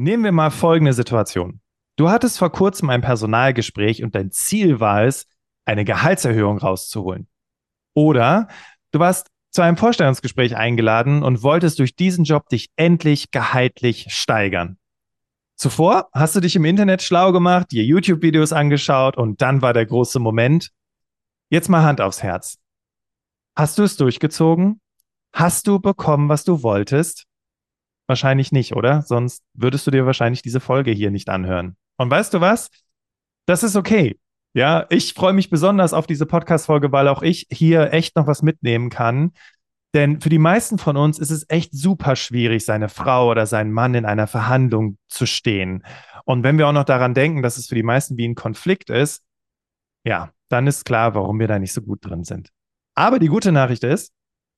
Nehmen wir mal folgende Situation. Du hattest vor kurzem ein Personalgespräch und dein Ziel war es, eine Gehaltserhöhung rauszuholen. Oder du warst zu einem Vorstellungsgespräch eingeladen und wolltest durch diesen Job dich endlich gehaltlich steigern. Zuvor hast du dich im Internet schlau gemacht, dir YouTube-Videos angeschaut und dann war der große Moment. Jetzt mal Hand aufs Herz. Hast du es durchgezogen? Hast du bekommen, was du wolltest? Wahrscheinlich nicht, oder? Sonst würdest du dir wahrscheinlich diese Folge hier nicht anhören. Und weißt du was? Das ist okay. Ja, ich freue mich besonders auf diese Podcast-Folge, weil auch ich hier echt noch was mitnehmen kann. Denn für die meisten von uns ist es echt super schwierig, seine Frau oder seinen Mann in einer Verhandlung zu stehen. Und wenn wir auch noch daran denken, dass es für die meisten wie ein Konflikt ist, ja, dann ist klar, warum wir da nicht so gut drin sind. Aber die gute Nachricht ist,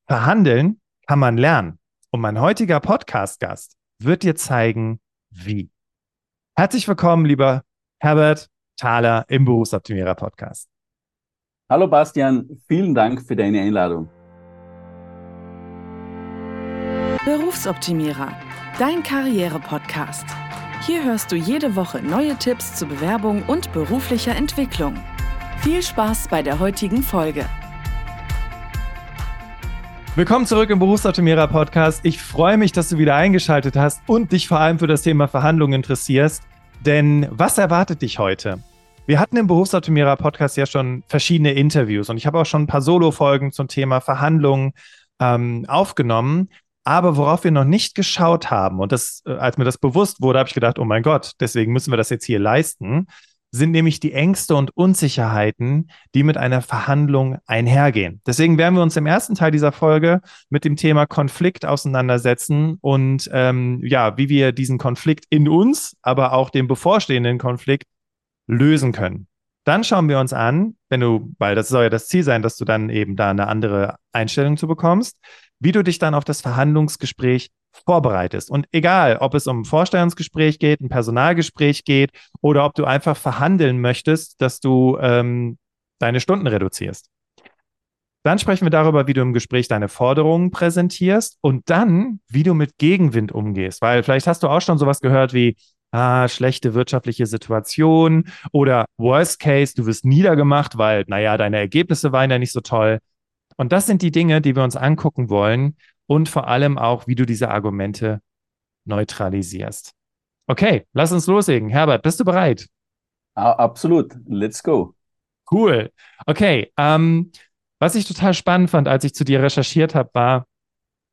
verhandeln kann man lernen. Und mein heutiger Podcast-Gast wird dir zeigen, wie. Herzlich willkommen, lieber Herbert Thaler im Berufsoptimierer Podcast. Hallo Bastian, vielen Dank für deine Einladung. Berufsoptimierer, dein Karriere-Podcast. Hier hörst du jede Woche neue Tipps zur Bewerbung und beruflicher Entwicklung. Viel Spaß bei der heutigen Folge. Willkommen zurück im Berufsoptimierer Podcast. Ich freue mich, dass du wieder eingeschaltet hast und dich vor allem für das Thema Verhandlungen interessierst. Denn was erwartet dich heute? Wir hatten im Berufsoptimierer Podcast ja schon verschiedene Interviews und ich habe auch schon ein paar Solo-Folgen zum Thema Verhandlungen ähm, aufgenommen. Aber worauf wir noch nicht geschaut haben, und das, äh, als mir das bewusst wurde, habe ich gedacht, oh mein Gott, deswegen müssen wir das jetzt hier leisten, sind nämlich die Ängste und Unsicherheiten, die mit einer Verhandlung einhergehen. Deswegen werden wir uns im ersten Teil dieser Folge mit dem Thema Konflikt auseinandersetzen und ähm, ja, wie wir diesen Konflikt in uns, aber auch den bevorstehenden Konflikt lösen können. Dann schauen wir uns an, wenn du, weil das soll ja das Ziel sein, dass du dann eben da eine andere Einstellung zu bekommst, wie du dich dann auf das Verhandlungsgespräch vorbereitest. Und egal, ob es um ein Vorstellungsgespräch geht, ein Personalgespräch geht oder ob du einfach verhandeln möchtest, dass du ähm, deine Stunden reduzierst. Dann sprechen wir darüber, wie du im Gespräch deine Forderungen präsentierst und dann, wie du mit Gegenwind umgehst. Weil vielleicht hast du auch schon sowas gehört wie, ah, schlechte wirtschaftliche Situation oder Worst Case, du wirst niedergemacht, weil, naja, deine Ergebnisse waren ja nicht so toll. Und das sind die Dinge, die wir uns angucken wollen, und vor allem auch, wie du diese Argumente neutralisierst. Okay, lass uns loslegen. Herbert, bist du bereit? Absolut. Let's go. Cool. Okay. Ähm, was ich total spannend fand, als ich zu dir recherchiert habe, war,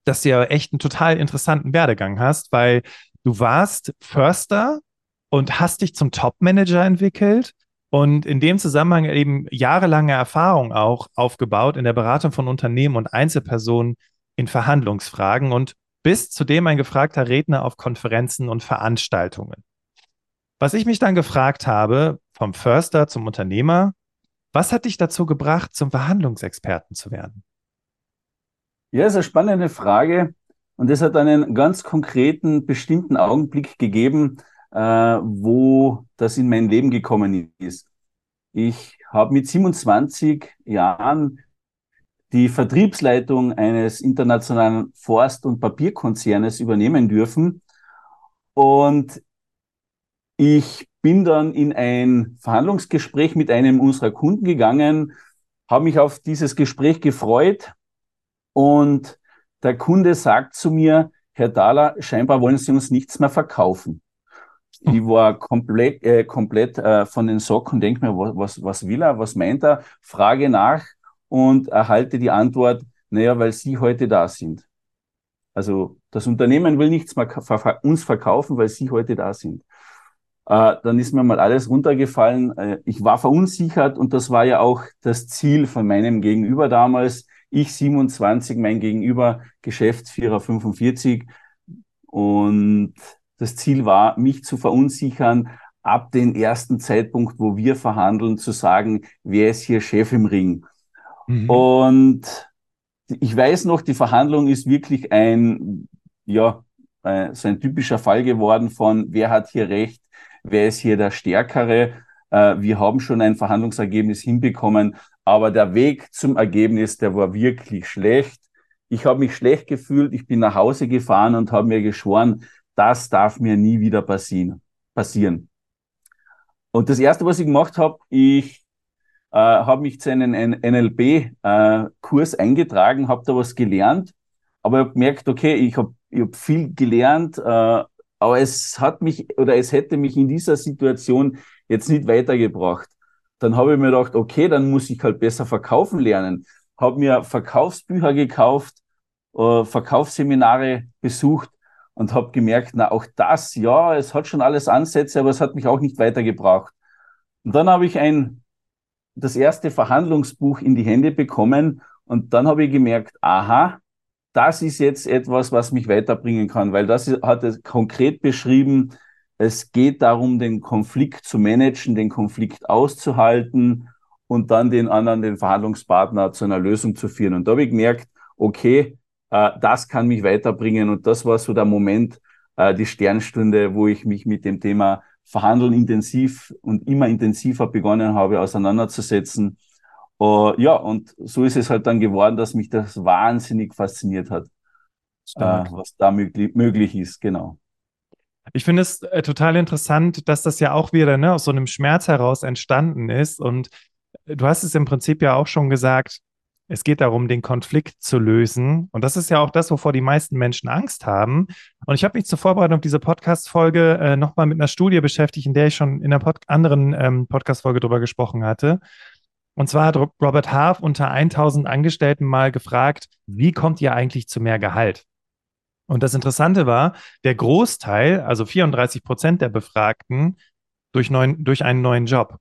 dass du ja echt einen total interessanten Werdegang hast, weil du warst Förster und hast dich zum Top-Manager entwickelt und in dem Zusammenhang eben jahrelange Erfahrung auch aufgebaut in der Beratung von Unternehmen und Einzelpersonen in Verhandlungsfragen und bist zudem ein gefragter Redner auf Konferenzen und Veranstaltungen. Was ich mich dann gefragt habe, vom Förster zum Unternehmer, was hat dich dazu gebracht, zum Verhandlungsexperten zu werden? Ja, ist eine spannende Frage. Und es hat einen ganz konkreten, bestimmten Augenblick gegeben, äh, wo das in mein Leben gekommen ist. Ich habe mit 27 Jahren die Vertriebsleitung eines internationalen Forst- und Papierkonzernes übernehmen dürfen. Und ich bin dann in ein Verhandlungsgespräch mit einem unserer Kunden gegangen, habe mich auf dieses Gespräch gefreut und der Kunde sagt zu mir, Herr Dahler, scheinbar wollen Sie uns nichts mehr verkaufen. Ich war komplett, äh, komplett äh, von den Socken denke mir, was, was will er, was meint er? Frage nach und erhalte die Antwort, naja, weil Sie heute da sind. Also das Unternehmen will nichts mehr uns verkaufen, weil Sie heute da sind. Äh, dann ist mir mal alles runtergefallen. Äh, ich war verunsichert und das war ja auch das Ziel von meinem Gegenüber damals. Ich 27, mein Gegenüber Geschäftsführer 45. Und das Ziel war, mich zu verunsichern, ab dem ersten Zeitpunkt, wo wir verhandeln, zu sagen, wer ist hier Chef im Ring? Mhm. Und ich weiß noch, die Verhandlung ist wirklich ein, ja, äh, so ein typischer Fall geworden von, wer hat hier recht, wer ist hier der Stärkere. Äh, wir haben schon ein Verhandlungsergebnis hinbekommen, aber der Weg zum Ergebnis, der war wirklich schlecht. Ich habe mich schlecht gefühlt, ich bin nach Hause gefahren und habe mir geschworen, das darf mir nie wieder passieren. passieren. Und das Erste, was ich gemacht habe, ich äh, habe mich zu einem NLP-Kurs äh, eingetragen, habe da was gelernt, aber habe gemerkt, okay, ich habe ich hab viel gelernt, äh, aber es hat mich oder es hätte mich in dieser Situation jetzt nicht weitergebracht. Dann habe ich mir gedacht, okay, dann muss ich halt besser verkaufen lernen. Habe mir Verkaufsbücher gekauft, äh, Verkaufsseminare besucht und habe gemerkt, na auch das, ja, es hat schon alles Ansätze, aber es hat mich auch nicht weitergebracht. Und dann habe ich ein das erste Verhandlungsbuch in die Hände bekommen und dann habe ich gemerkt, aha, das ist jetzt etwas, was mich weiterbringen kann, weil das hat es konkret beschrieben, es geht darum, den Konflikt zu managen, den Konflikt auszuhalten und dann den anderen, den Verhandlungspartner zu einer Lösung zu führen. Und da habe ich gemerkt, okay, äh, das kann mich weiterbringen. Und das war so der Moment, äh, die Sternstunde, wo ich mich mit dem Thema Verhandeln intensiv und immer intensiver begonnen habe, auseinanderzusetzen. Uh, ja, und so ist es halt dann geworden, dass mich das wahnsinnig fasziniert hat, uh, was da möglich, möglich ist, genau. Ich finde es äh, total interessant, dass das ja auch wieder ne, aus so einem Schmerz heraus entstanden ist. Und äh, du hast es im Prinzip ja auch schon gesagt, es geht darum, den Konflikt zu lösen. Und das ist ja auch das, wovor die meisten Menschen Angst haben. Und ich habe mich zur Vorbereitung auf diese Podcast-Folge äh, nochmal mit einer Studie beschäftigt, in der ich schon in einer Pod anderen ähm, Podcast-Folge drüber gesprochen hatte. Und zwar hat Robert Half unter 1000 Angestellten mal gefragt, wie kommt ihr eigentlich zu mehr Gehalt? Und das Interessante war, der Großteil, also 34 Prozent der Befragten, durch, neuen, durch einen neuen Job.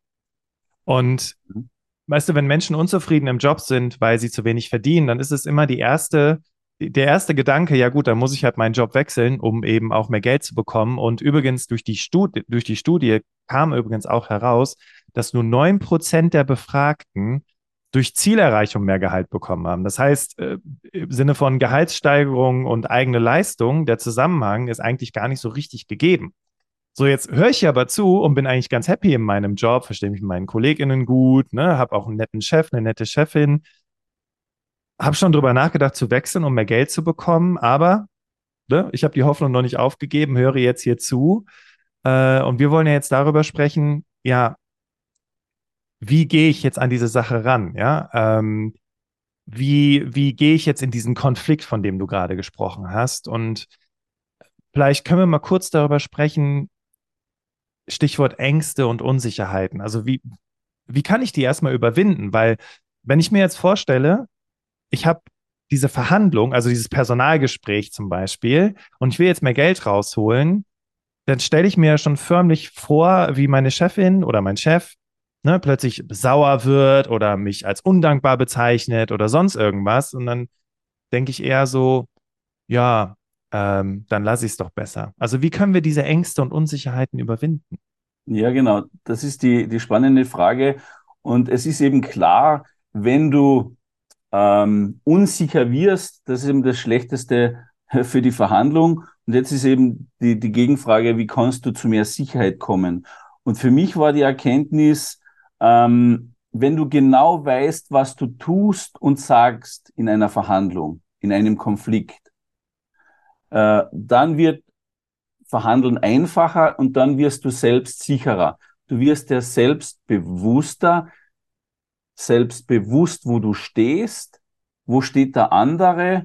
Und mhm weißt du, wenn Menschen unzufrieden im Job sind, weil sie zu wenig verdienen, dann ist es immer die erste, der erste Gedanke, ja gut, dann muss ich halt meinen Job wechseln, um eben auch mehr Geld zu bekommen. Und übrigens durch die Studie, durch die Studie kam übrigens auch heraus, dass nur neun Prozent der Befragten durch Zielerreichung mehr Gehalt bekommen haben. Das heißt, äh, im Sinne von Gehaltssteigerung und eigene Leistung, der Zusammenhang ist eigentlich gar nicht so richtig gegeben. So, jetzt höre ich aber zu und bin eigentlich ganz happy in meinem Job, verstehe mich mit meinen KollegInnen gut, ne, habe auch einen netten Chef, eine nette Chefin. Habe schon drüber nachgedacht zu wechseln, um mehr Geld zu bekommen, aber ne, ich habe die Hoffnung noch nicht aufgegeben, höre jetzt hier zu. Äh, und wir wollen ja jetzt darüber sprechen, ja, wie gehe ich jetzt an diese Sache ran? Ja, ähm, wie, wie gehe ich jetzt in diesen Konflikt, von dem du gerade gesprochen hast? Und vielleicht können wir mal kurz darüber sprechen, Stichwort Ängste und Unsicherheiten. Also wie, wie kann ich die erstmal überwinden? Weil wenn ich mir jetzt vorstelle, ich habe diese Verhandlung, also dieses Personalgespräch zum Beispiel, und ich will jetzt mehr Geld rausholen, dann stelle ich mir schon förmlich vor, wie meine Chefin oder mein Chef ne, plötzlich sauer wird oder mich als undankbar bezeichnet oder sonst irgendwas. Und dann denke ich eher so, ja, ähm, dann lasse ich es doch besser. Also wie können wir diese Ängste und Unsicherheiten überwinden? Ja, genau. Das ist die, die spannende Frage. Und es ist eben klar, wenn du ähm, unsicher wirst, das ist eben das Schlechteste für die Verhandlung. Und jetzt ist eben die, die Gegenfrage, wie kannst du zu mehr Sicherheit kommen? Und für mich war die Erkenntnis, ähm, wenn du genau weißt, was du tust und sagst in einer Verhandlung, in einem Konflikt, äh, dann wird Verhandeln einfacher und dann wirst du selbst sicherer. Du wirst dir selbst bewusster, selbstbewusst, wo du stehst, wo steht der andere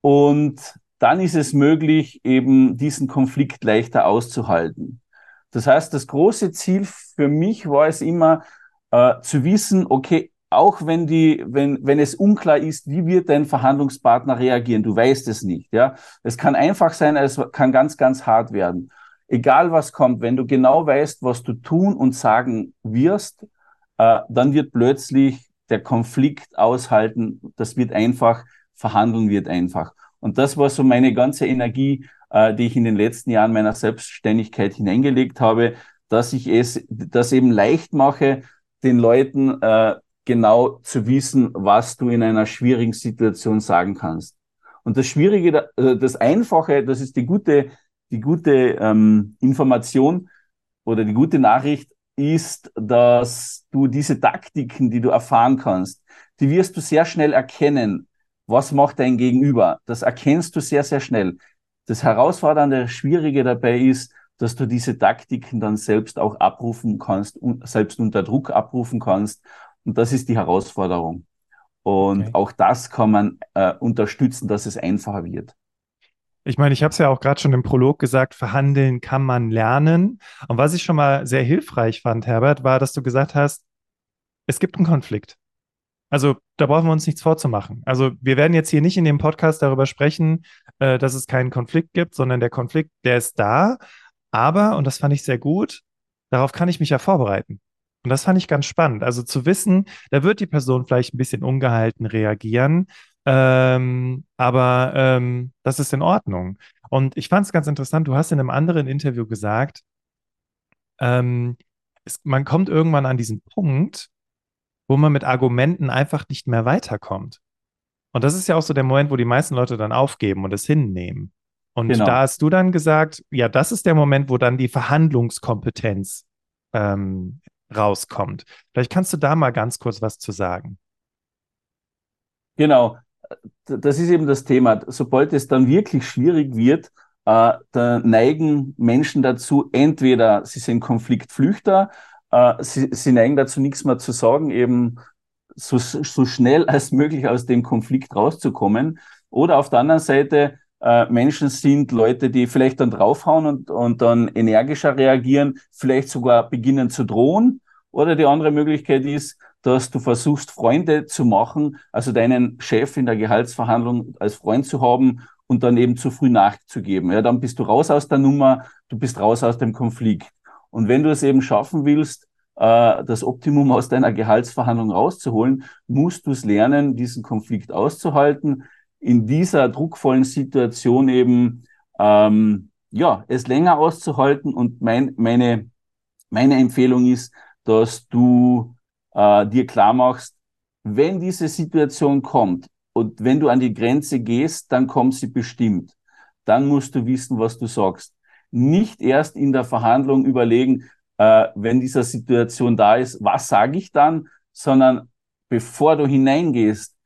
und dann ist es möglich, eben diesen Konflikt leichter auszuhalten. Das heißt, das große Ziel für mich war es immer äh, zu wissen, okay, auch wenn die, wenn, wenn es unklar ist, wie wird dein Verhandlungspartner reagieren, du weißt es nicht, ja. Es kann einfach sein, es kann ganz, ganz hart werden. Egal was kommt, wenn du genau weißt, was du tun und sagen wirst, äh, dann wird plötzlich der Konflikt aushalten, das wird einfach, verhandeln wird einfach. Und das war so meine ganze Energie, äh, die ich in den letzten Jahren meiner Selbstständigkeit hineingelegt habe, dass ich es, das eben leicht mache, den Leuten äh, genau zu wissen, was du in einer schwierigen Situation sagen kannst. Und das Schwierige, äh, das Einfache, das ist die gute, die gute ähm, Information oder die gute Nachricht ist, dass du diese Taktiken, die du erfahren kannst, die wirst du sehr schnell erkennen. Was macht dein Gegenüber? Das erkennst du sehr, sehr schnell. das Herausfordernde, Schwierige dabei ist, dass du diese Taktiken dann selbst auch abrufen kannst, selbst unter Druck abrufen kannst. Und das ist die Herausforderung. Und okay. auch das kann man äh, unterstützen, dass es einfacher wird. Ich meine, ich habe es ja auch gerade schon im Prolog gesagt, verhandeln kann man lernen. Und was ich schon mal sehr hilfreich fand, Herbert, war, dass du gesagt hast, es gibt einen Konflikt. Also da brauchen wir uns nichts vorzumachen. Also wir werden jetzt hier nicht in dem Podcast darüber sprechen, äh, dass es keinen Konflikt gibt, sondern der Konflikt, der ist da. Aber, und das fand ich sehr gut, darauf kann ich mich ja vorbereiten. Und das fand ich ganz spannend. Also zu wissen, da wird die Person vielleicht ein bisschen ungehalten reagieren, ähm, aber ähm, das ist in Ordnung. Und ich fand es ganz interessant, du hast in einem anderen Interview gesagt, ähm, es, man kommt irgendwann an diesen Punkt, wo man mit Argumenten einfach nicht mehr weiterkommt. Und das ist ja auch so der Moment, wo die meisten Leute dann aufgeben und es hinnehmen. Und genau. da hast du dann gesagt, ja, das ist der Moment, wo dann die Verhandlungskompetenz ähm, rauskommt. Vielleicht kannst du da mal ganz kurz was zu sagen. Genau, das ist eben das Thema. Sobald es dann wirklich schwierig wird, äh, da neigen Menschen dazu, entweder sie sind Konfliktflüchter, äh, sie, sie neigen dazu, nichts mehr zu sagen, eben so, so schnell als möglich aus dem Konflikt rauszukommen. Oder auf der anderen Seite äh, Menschen sind Leute, die vielleicht dann draufhauen und, und dann energischer reagieren, vielleicht sogar beginnen zu drohen. Oder die andere Möglichkeit ist, dass du versuchst, Freunde zu machen, also deinen Chef in der Gehaltsverhandlung als Freund zu haben und dann eben zu früh nachzugeben. Ja, dann bist du raus aus der Nummer, du bist raus aus dem Konflikt. Und wenn du es eben schaffen willst, äh, das Optimum aus deiner Gehaltsverhandlung rauszuholen, musst du es lernen, diesen Konflikt auszuhalten, in dieser druckvollen Situation eben ähm, ja es länger auszuhalten. Und mein, meine meine Empfehlung ist, dass du äh, dir klar machst, wenn diese Situation kommt und wenn du an die Grenze gehst, dann kommt sie bestimmt. Dann musst du wissen, was du sagst. Nicht erst in der Verhandlung überlegen, äh, wenn diese Situation da ist, was sage ich dann, sondern bevor du hineingehst,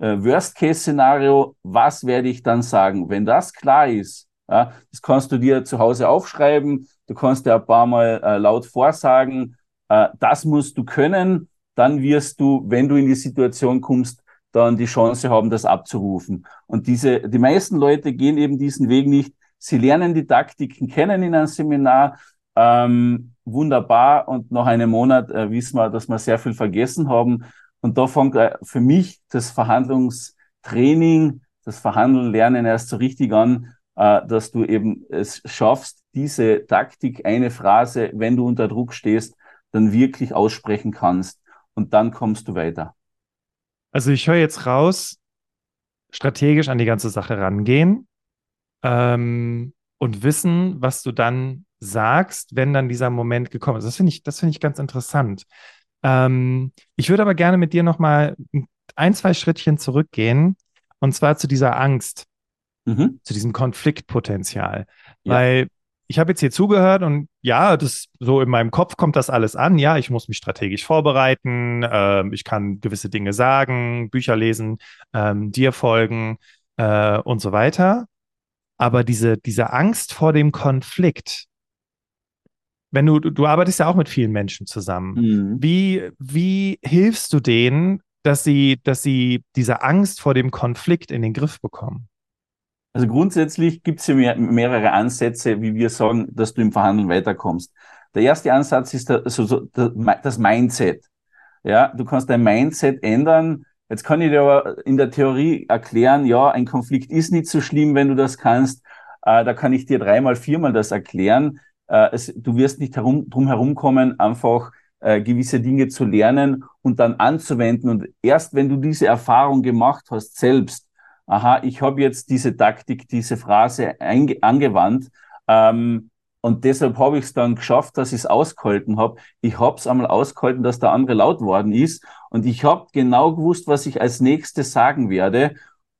äh, Worst-Case-Szenario, was werde ich dann sagen? Wenn das klar ist, ja, das kannst du dir zu Hause aufschreiben, du kannst dir ein paar Mal äh, laut vorsagen, äh, das musst du können, dann wirst du, wenn du in die Situation kommst, dann die Chance haben, das abzurufen. Und diese, die meisten Leute gehen eben diesen Weg nicht. Sie lernen die Taktiken kennen in einem Seminar, ähm, wunderbar. Und nach einem Monat äh, wissen wir, dass wir sehr viel vergessen haben. Und da fängt äh, für mich das Verhandlungstraining, das Verhandeln lernen erst so richtig an, äh, dass du eben es schaffst, diese Taktik, eine Phrase, wenn du unter Druck stehst, dann wirklich aussprechen kannst. Und dann kommst du weiter. Also ich höre jetzt raus, strategisch an die ganze Sache rangehen ähm, und wissen, was du dann sagst, wenn dann dieser Moment gekommen ist. Das finde ich, das finde ich ganz interessant. Ähm, ich würde aber gerne mit dir noch mal ein, zwei Schrittchen zurückgehen und zwar zu dieser Angst, mhm. zu diesem Konfliktpotenzial. Ja. Weil ich habe jetzt hier zugehört und ja, das so in meinem Kopf kommt das alles an. Ja, ich muss mich strategisch vorbereiten, äh, ich kann gewisse Dinge sagen, Bücher lesen, ähm, dir folgen äh, und so weiter. Aber diese, diese Angst vor dem Konflikt, wenn du, du arbeitest ja auch mit vielen Menschen zusammen. Mhm. Wie, wie hilfst du denen, dass sie, dass sie diese Angst vor dem Konflikt in den Griff bekommen? Also grundsätzlich gibt es ja mehr, mehrere Ansätze, wie wir sagen, dass du im Verhandeln weiterkommst. Der erste Ansatz ist der, so, so, das Mindset. Ja, du kannst dein Mindset ändern. Jetzt kann ich dir aber in der Theorie erklären, ja, ein Konflikt ist nicht so schlimm, wenn du das kannst. Äh, da kann ich dir dreimal, viermal das erklären äh, es, du wirst nicht herum, drum herumkommen, einfach äh, gewisse Dinge zu lernen und dann anzuwenden. Und erst wenn du diese Erfahrung gemacht hast, selbst, aha, ich habe jetzt diese Taktik, diese Phrase angewandt, ähm, und deshalb habe ich es dann geschafft, dass ich es ausgehalten habe. Ich habe es einmal ausgehalten, dass der andere laut worden ist. Und ich habe genau gewusst, was ich als nächstes sagen werde.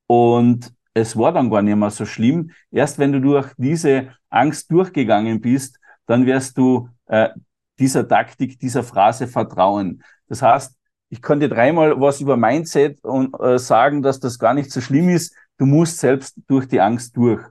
Und es war dann gar nicht mehr so schlimm. Erst wenn du durch diese Angst durchgegangen bist, dann wirst du äh, dieser Taktik, dieser Phrase vertrauen. Das heißt, ich kann dir dreimal was über Mindset und äh, sagen, dass das gar nicht so schlimm ist. Du musst selbst durch die Angst durch.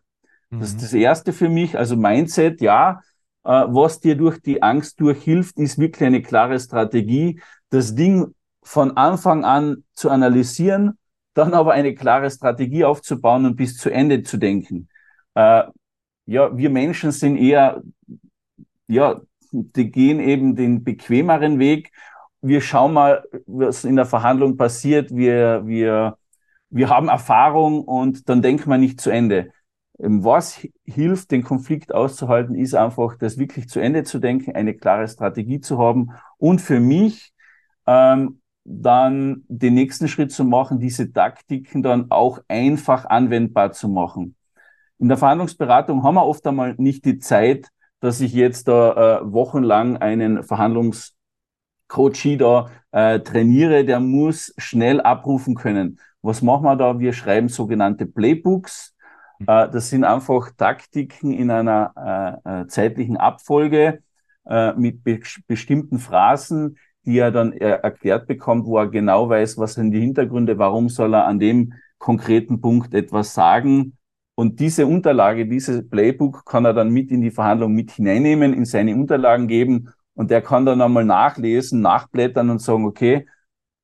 Mhm. Das ist das Erste für mich. Also Mindset, ja. Äh, was dir durch die Angst durchhilft, ist wirklich eine klare Strategie, das Ding von Anfang an zu analysieren, dann aber eine klare Strategie aufzubauen und bis zu Ende zu denken. Äh, ja, wir Menschen sind eher, ja, die gehen eben den bequemeren Weg. Wir schauen mal, was in der Verhandlung passiert. Wir, wir, wir haben Erfahrung und dann denkt man nicht zu Ende. Ähm, was hilft, den Konflikt auszuhalten, ist einfach, das wirklich zu Ende zu denken, eine klare Strategie zu haben und für mich ähm, dann den nächsten Schritt zu machen, diese Taktiken dann auch einfach anwendbar zu machen. In der Verhandlungsberatung haben wir oft einmal nicht die Zeit, dass ich jetzt da äh, wochenlang einen Verhandlungscoach da äh, trainiere, der muss schnell abrufen können. Was machen wir da? Wir schreiben sogenannte Playbooks. Mhm. Äh, das sind einfach Taktiken in einer äh, äh, zeitlichen Abfolge äh, mit be bestimmten Phrasen, die er dann äh, erklärt bekommt, wo er genau weiß, was sind die Hintergründe, warum soll er an dem konkreten Punkt etwas sagen. Und diese Unterlage, dieses Playbook kann er dann mit in die Verhandlung mit hineinnehmen, in seine Unterlagen geben und der kann dann einmal nachlesen, nachblättern und sagen, okay,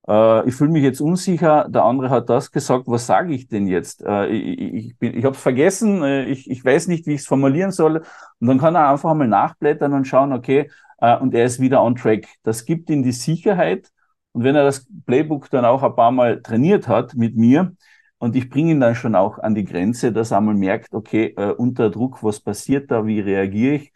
äh, ich fühle mich jetzt unsicher, der andere hat das gesagt, was sage ich denn jetzt? Äh, ich ich, ich, habe es vergessen, äh, ich, ich weiß nicht, wie ich es formulieren soll. Und dann kann er einfach einmal nachblättern und schauen, okay, äh, und er ist wieder on track. Das gibt ihm die Sicherheit. Und wenn er das Playbook dann auch ein paar Mal trainiert hat mit mir, und ich bringe ihn dann schon auch an die Grenze, dass er einmal merkt, okay, äh, unter Druck, was passiert da, wie reagiere ich?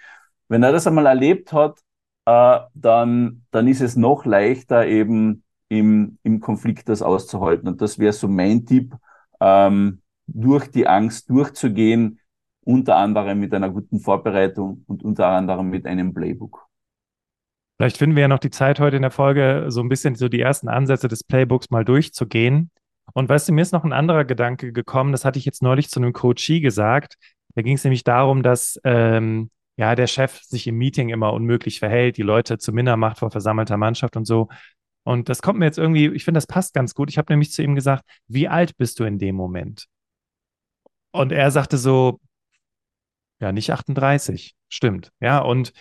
Wenn er das einmal erlebt hat, äh, dann, dann ist es noch leichter, eben im, im Konflikt das auszuhalten. Und das wäre so mein Tipp, ähm, durch die Angst durchzugehen, unter anderem mit einer guten Vorbereitung und unter anderem mit einem Playbook. Vielleicht finden wir ja noch die Zeit heute in der Folge, so ein bisschen so die ersten Ansätze des Playbooks mal durchzugehen. Und weißt du, mir ist noch ein anderer Gedanke gekommen, das hatte ich jetzt neulich zu einem Coachie gesagt. Da ging es nämlich darum, dass ähm, ja der Chef sich im Meeting immer unmöglich verhält, die Leute zu Minder macht vor versammelter Mannschaft und so. Und das kommt mir jetzt irgendwie, ich finde, das passt ganz gut. Ich habe nämlich zu ihm gesagt, wie alt bist du in dem Moment? Und er sagte so, ja, nicht 38, stimmt. Ja, und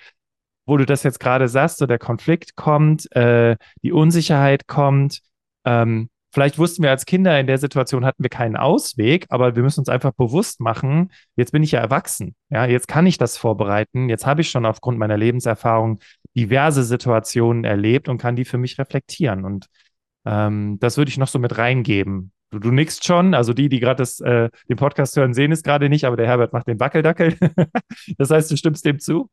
wo du das jetzt gerade sagst, so der Konflikt kommt, äh, die Unsicherheit kommt. Ähm, vielleicht wussten wir als Kinder in der Situation hatten wir keinen Ausweg, aber wir müssen uns einfach bewusst machen, jetzt bin ich ja erwachsen. Ja, jetzt kann ich das vorbereiten. Jetzt habe ich schon aufgrund meiner Lebenserfahrung diverse Situationen erlebt und kann die für mich reflektieren. Und ähm, das würde ich noch so mit reingeben. Du, du nickst schon, also die, die gerade äh, den Podcast hören, sehen es gerade nicht, aber der Herbert macht den Wackeldackel. das heißt, du stimmst dem zu?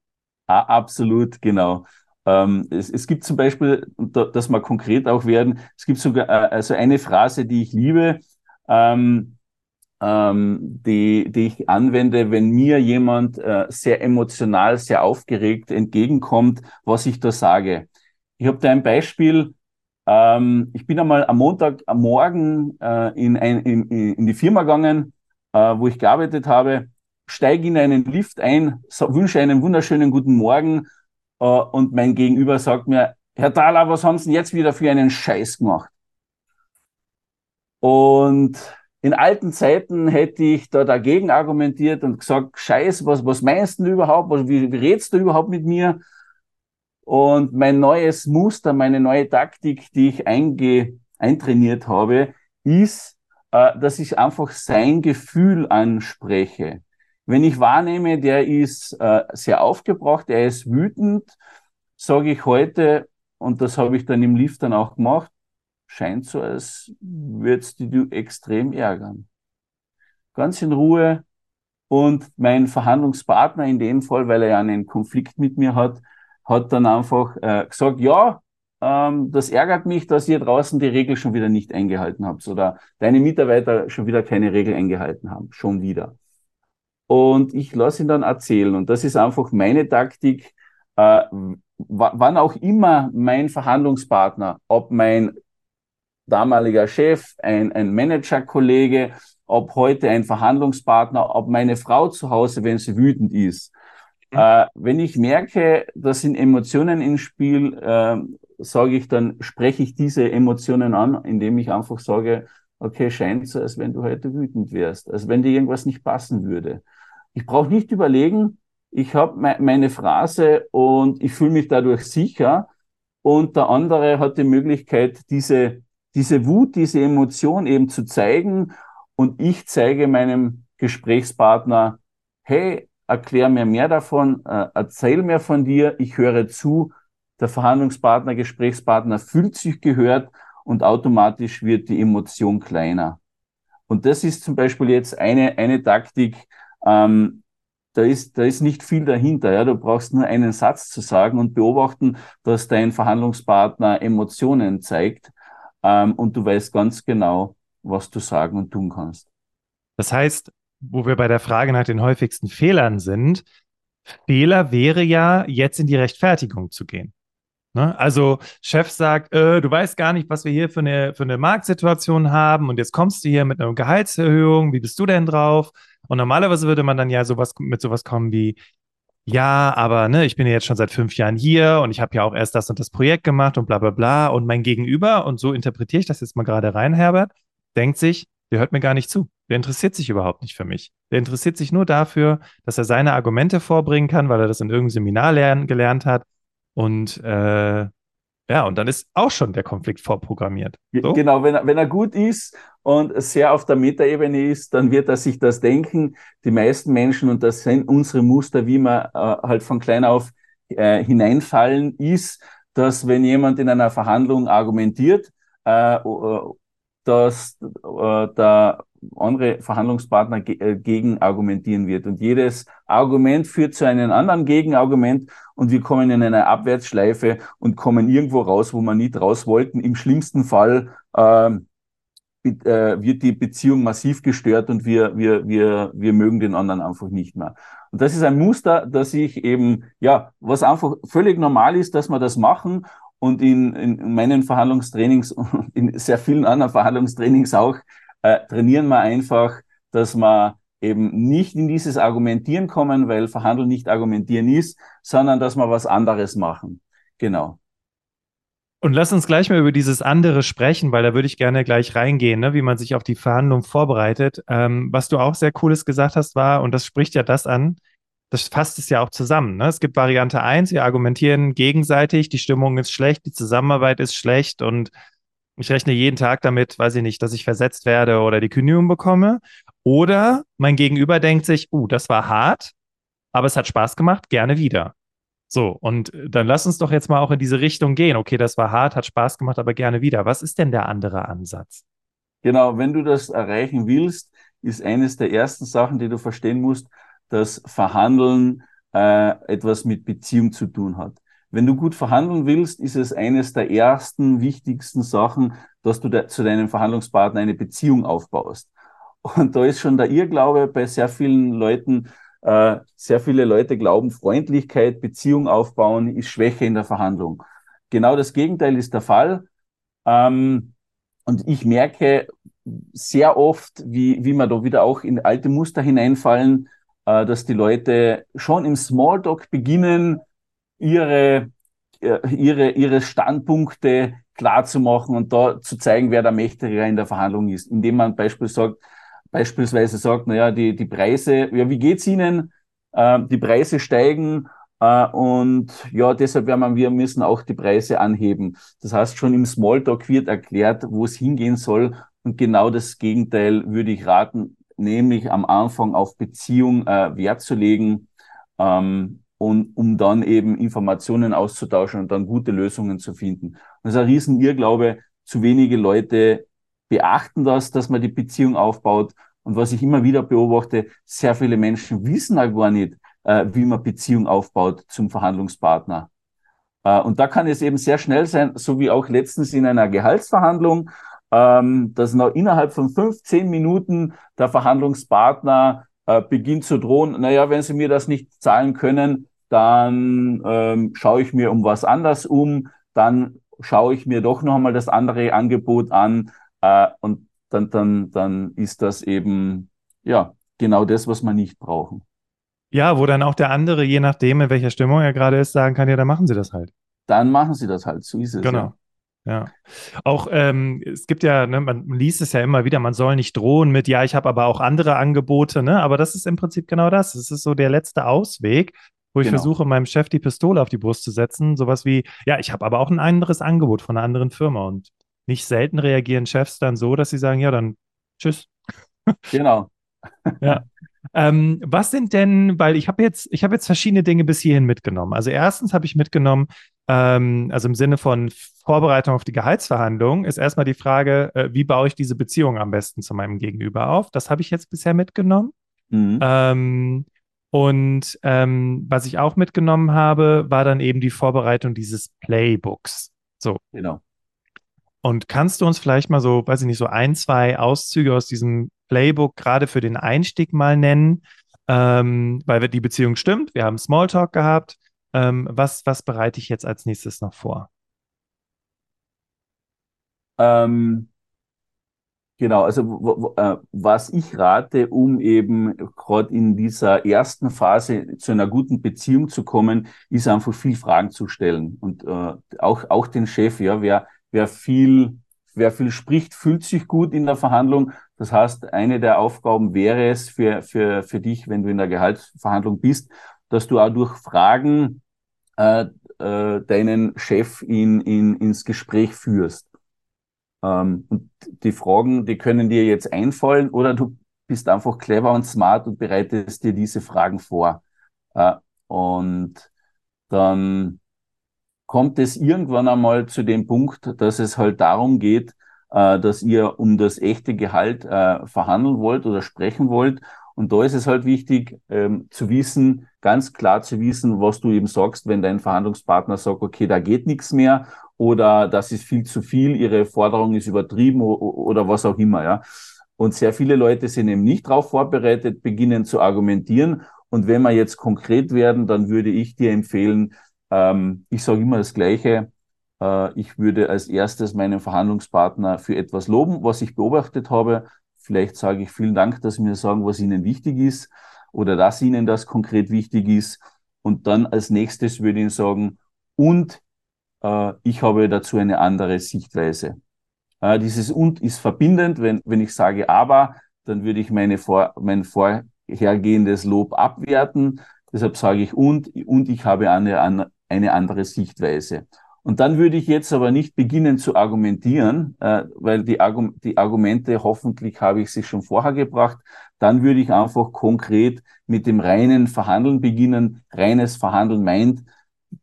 Ah, absolut, genau. Ähm, es, es gibt zum Beispiel, dass wir konkret auch werden, es gibt sogar äh, also eine Phrase, die ich liebe, ähm, ähm, die, die ich anwende, wenn mir jemand äh, sehr emotional, sehr aufgeregt entgegenkommt, was ich da sage. Ich habe da ein Beispiel. Ähm, ich bin einmal am Montag am Morgen äh, in, ein, in, in die Firma gegangen, äh, wo ich gearbeitet habe steige in einen Lift ein, so, wünsche einen wunderschönen guten Morgen äh, und mein Gegenüber sagt mir, Herr Thaler, was haben Sie denn jetzt wieder für einen Scheiß gemacht? Und in alten Zeiten hätte ich da dagegen argumentiert und gesagt, Scheiß, was, was meinst du überhaupt? Was, wie, wie redest du überhaupt mit mir? Und mein neues Muster, meine neue Taktik, die ich einge, eintrainiert habe, ist, äh, dass ich einfach sein Gefühl anspreche. Wenn ich wahrnehme, der ist äh, sehr aufgebracht, er ist wütend, sage ich heute, und das habe ich dann im Lift dann auch gemacht, scheint so, als würdest du extrem ärgern. Ganz in Ruhe. Und mein Verhandlungspartner in dem Fall, weil er ja einen Konflikt mit mir hat, hat dann einfach äh, gesagt, ja, ähm, das ärgert mich, dass ihr draußen die Regel schon wieder nicht eingehalten habt oder deine Mitarbeiter schon wieder keine Regel eingehalten haben. Schon wieder und ich lasse ihn dann erzählen. Und das ist einfach meine Taktik. Äh, wann auch immer mein Verhandlungspartner, ob mein damaliger Chef, ein, ein Managerkollege, ob heute ein Verhandlungspartner, ob meine Frau zu Hause, wenn sie wütend ist. Mhm. Äh, wenn ich merke, da sind Emotionen im Spiel, äh, sage ich dann, spreche ich diese Emotionen an, indem ich einfach sage, okay, scheint so, als wenn du heute wütend wärst, als wenn dir irgendwas nicht passen würde. Ich brauche nicht überlegen, ich habe me meine Phrase und ich fühle mich dadurch sicher. Und der andere hat die Möglichkeit, diese, diese Wut, diese Emotion eben zu zeigen. Und ich zeige meinem Gesprächspartner, hey, erklär mir mehr davon, äh, erzähl mir von dir, ich höre zu. Der Verhandlungspartner, Gesprächspartner fühlt sich gehört und automatisch wird die Emotion kleiner. Und das ist zum Beispiel jetzt eine, eine Taktik, ähm, da ist, da ist nicht viel dahinter. Ja? Du brauchst nur einen Satz zu sagen und beobachten, dass dein Verhandlungspartner Emotionen zeigt ähm, und du weißt ganz genau, was du sagen und tun kannst. Das heißt, wo wir bei der Frage nach den häufigsten Fehlern sind, Fehler wäre ja, jetzt in die Rechtfertigung zu gehen. Ne? Also Chef sagt, äh, du weißt gar nicht, was wir hier für eine, für eine Marktsituation haben und jetzt kommst du hier mit einer Gehaltserhöhung, wie bist du denn drauf? Und normalerweise würde man dann ja sowas mit sowas kommen wie, ja, aber ne, ich bin ja jetzt schon seit fünf Jahren hier und ich habe ja auch erst das und das Projekt gemacht und bla bla bla. Und mein Gegenüber, und so interpretiere ich das jetzt mal gerade rein, Herbert, denkt sich, der hört mir gar nicht zu. Der interessiert sich überhaupt nicht für mich. Der interessiert sich nur dafür, dass er seine Argumente vorbringen kann, weil er das in irgendeinem Seminar lernen, gelernt hat. Und äh, ja, und dann ist auch schon der Konflikt vorprogrammiert. So? Genau, wenn er, wenn er gut ist und sehr auf der Metaebene ist, dann wird er sich das denken. Die meisten Menschen, und das sind unsere Muster, wie wir äh, halt von klein auf äh, hineinfallen, ist, dass wenn jemand in einer Verhandlung argumentiert, äh, dass äh, der andere Verhandlungspartner ge äh, gegen argumentieren wird. Und jedes Argument führt zu einem anderen Gegenargument und wir kommen in eine Abwärtsschleife und kommen irgendwo raus, wo wir nicht raus wollten. Im schlimmsten Fall äh, wird die Beziehung massiv gestört und wir, wir, wir, wir mögen den anderen einfach nicht mehr. Und das ist ein Muster, dass ich eben, ja, was einfach völlig normal ist, dass wir das machen und in, in meinen Verhandlungstrainings und in sehr vielen anderen Verhandlungstrainings auch äh, trainieren wir einfach, dass wir eben nicht in dieses Argumentieren kommen, weil Verhandeln nicht argumentieren ist, sondern dass wir was anderes machen. Genau. Und lass uns gleich mal über dieses andere sprechen, weil da würde ich gerne gleich reingehen, ne, wie man sich auf die Verhandlung vorbereitet. Ähm, was du auch sehr Cooles gesagt hast, war, und das spricht ja das an, das fasst es ja auch zusammen. Ne? Es gibt Variante 1, wir argumentieren gegenseitig, die Stimmung ist schlecht, die Zusammenarbeit ist schlecht und ich rechne jeden Tag damit, weiß ich nicht, dass ich versetzt werde oder die Kündigung bekomme. Oder mein Gegenüber denkt sich, uh, das war hart, aber es hat Spaß gemacht, gerne wieder. So, und dann lass uns doch jetzt mal auch in diese Richtung gehen. Okay, das war hart, hat Spaß gemacht, aber gerne wieder. Was ist denn der andere Ansatz? Genau, wenn du das erreichen willst, ist eines der ersten Sachen, die du verstehen musst, dass Verhandeln äh, etwas mit Beziehung zu tun hat. Wenn du gut verhandeln willst, ist es eines der ersten wichtigsten Sachen, dass du de zu deinem Verhandlungspartner eine Beziehung aufbaust. Und da ist schon der Irrglaube bei sehr vielen Leuten, äh, sehr viele Leute glauben, Freundlichkeit, Beziehung aufbauen ist Schwäche in der Verhandlung. Genau das Gegenteil ist der Fall. Ähm, und ich merke sehr oft, wie, wie wir da wieder auch in alte Muster hineinfallen, äh, dass die Leute schon im Smalltalk beginnen, ihre, äh, ihre, ihre Standpunkte klar zu machen und da zu zeigen, wer der Mächtigere in der Verhandlung ist, indem man beispielsweise sagt, beispielsweise sagt, naja, die, die Preise, ja, wie geht's Ihnen? Äh, die Preise steigen äh, und ja, deshalb werden wir müssen auch die Preise anheben. Das heißt, schon im Smalltalk wird erklärt, wo es hingehen soll und genau das Gegenteil würde ich raten, nämlich am Anfang auf Beziehung äh, Wert zu legen, ähm, und um dann eben Informationen auszutauschen und dann gute Lösungen zu finden. das ist ein Riesenirrglaube. Zu wenige Leute beachten das, dass man die Beziehung aufbaut. Und was ich immer wieder beobachte, sehr viele Menschen wissen auch gar nicht, äh, wie man Beziehung aufbaut zum Verhandlungspartner. Äh, und da kann es eben sehr schnell sein, so wie auch letztens in einer Gehaltsverhandlung, ähm, dass noch innerhalb von fünf, zehn Minuten der Verhandlungspartner äh, beginnt zu drohen, naja, wenn Sie mir das nicht zahlen können, dann ähm, schaue ich mir um was anders um, dann schaue ich mir doch noch einmal das andere Angebot an äh, und dann, dann, dann ist das eben ja genau das, was wir nicht brauchen. Ja, wo dann auch der andere, je nachdem, in welcher Stimmung er gerade ist, sagen kann, ja, dann machen Sie das halt. Dann machen Sie das halt, so ist es. Genau. Ja. Ja. Auch ähm, es gibt ja, ne, man liest es ja immer wieder, man soll nicht drohen mit, ja, ich habe aber auch andere Angebote, ne? Aber das ist im Prinzip genau das. Es ist so der letzte Ausweg, wo ich genau. versuche, meinem Chef die Pistole auf die Brust zu setzen. Sowas wie, ja, ich habe aber auch ein anderes Angebot von einer anderen Firma. Und nicht selten reagieren Chefs dann so, dass sie sagen, ja, dann tschüss. Genau. ja. Ähm, was sind denn, weil ich habe jetzt, ich habe jetzt verschiedene Dinge bis hierhin mitgenommen. Also erstens habe ich mitgenommen, ähm, also im Sinne von Vorbereitung auf die Gehaltsverhandlung, ist erstmal die Frage, äh, wie baue ich diese Beziehung am besten zu meinem Gegenüber auf? Das habe ich jetzt bisher mitgenommen. Mhm. Ähm, und ähm, was ich auch mitgenommen habe, war dann eben die Vorbereitung dieses Playbooks. So. Genau. Und kannst du uns vielleicht mal so, weiß ich nicht, so ein, zwei Auszüge aus diesem Playbook gerade für den Einstieg mal nennen? Ähm, weil die Beziehung stimmt, wir haben Smalltalk gehabt. Ähm, was, was bereite ich jetzt als nächstes noch vor? Ähm, genau, also äh, was ich rate, um eben gerade in dieser ersten Phase zu einer guten Beziehung zu kommen, ist einfach viel Fragen zu stellen. Und äh, auch, auch den Chef, ja, wer, wer viel wer viel spricht, fühlt sich gut in der Verhandlung. Das heißt, eine der Aufgaben wäre es für, für, für dich, wenn du in der Gehaltsverhandlung bist, dass du auch durch Fragen äh, äh, deinen Chef in, in, ins Gespräch führst. Ähm, und die Fragen, die können dir jetzt einfallen oder du bist einfach clever und smart und bereitest dir diese Fragen vor. Äh, und dann kommt es irgendwann einmal zu dem Punkt, dass es halt darum geht, äh, dass ihr um das echte Gehalt äh, verhandeln wollt oder sprechen wollt. Und da ist es halt wichtig ähm, zu wissen, ganz klar zu wissen, was du eben sagst, wenn dein Verhandlungspartner sagt, okay, da geht nichts mehr oder das ist viel zu viel, ihre Forderung ist übertrieben oder was auch immer, ja. Und sehr viele Leute sind eben nicht darauf vorbereitet, beginnen zu argumentieren. Und wenn wir jetzt konkret werden, dann würde ich dir empfehlen, ähm, ich sage immer das Gleiche, äh, ich würde als erstes meinen Verhandlungspartner für etwas loben, was ich beobachtet habe. Vielleicht sage ich vielen Dank, dass Sie mir sagen, was Ihnen wichtig ist oder dass Ihnen das konkret wichtig ist. Und dann als nächstes würde ich sagen, und ich habe dazu eine andere Sichtweise. Äh, dieses und ist verbindend. Wenn, wenn ich sage aber, dann würde ich meine vor, mein vorhergehendes Lob abwerten. Deshalb sage ich und, und ich habe eine, eine andere Sichtweise. Und dann würde ich jetzt aber nicht beginnen zu argumentieren, äh, weil die, Argu die Argumente hoffentlich habe ich sie schon vorher gebracht. Dann würde ich einfach konkret mit dem reinen Verhandeln beginnen. Reines Verhandeln meint,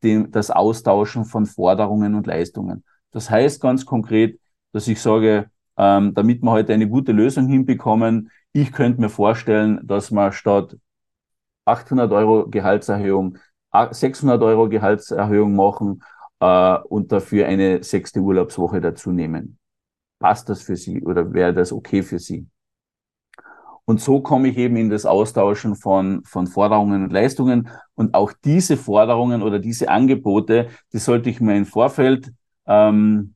dem, das Austauschen von Forderungen und Leistungen. Das heißt ganz konkret, dass ich sage, ähm, damit wir heute eine gute Lösung hinbekommen, ich könnte mir vorstellen, dass wir statt 800 Euro Gehaltserhöhung 600 Euro Gehaltserhöhung machen äh, und dafür eine sechste Urlaubswoche dazu nehmen. Passt das für Sie oder wäre das okay für Sie? Und so komme ich eben in das Austauschen von, von Forderungen und Leistungen. Und auch diese Forderungen oder diese Angebote, die sollte ich mir im Vorfeld ähm,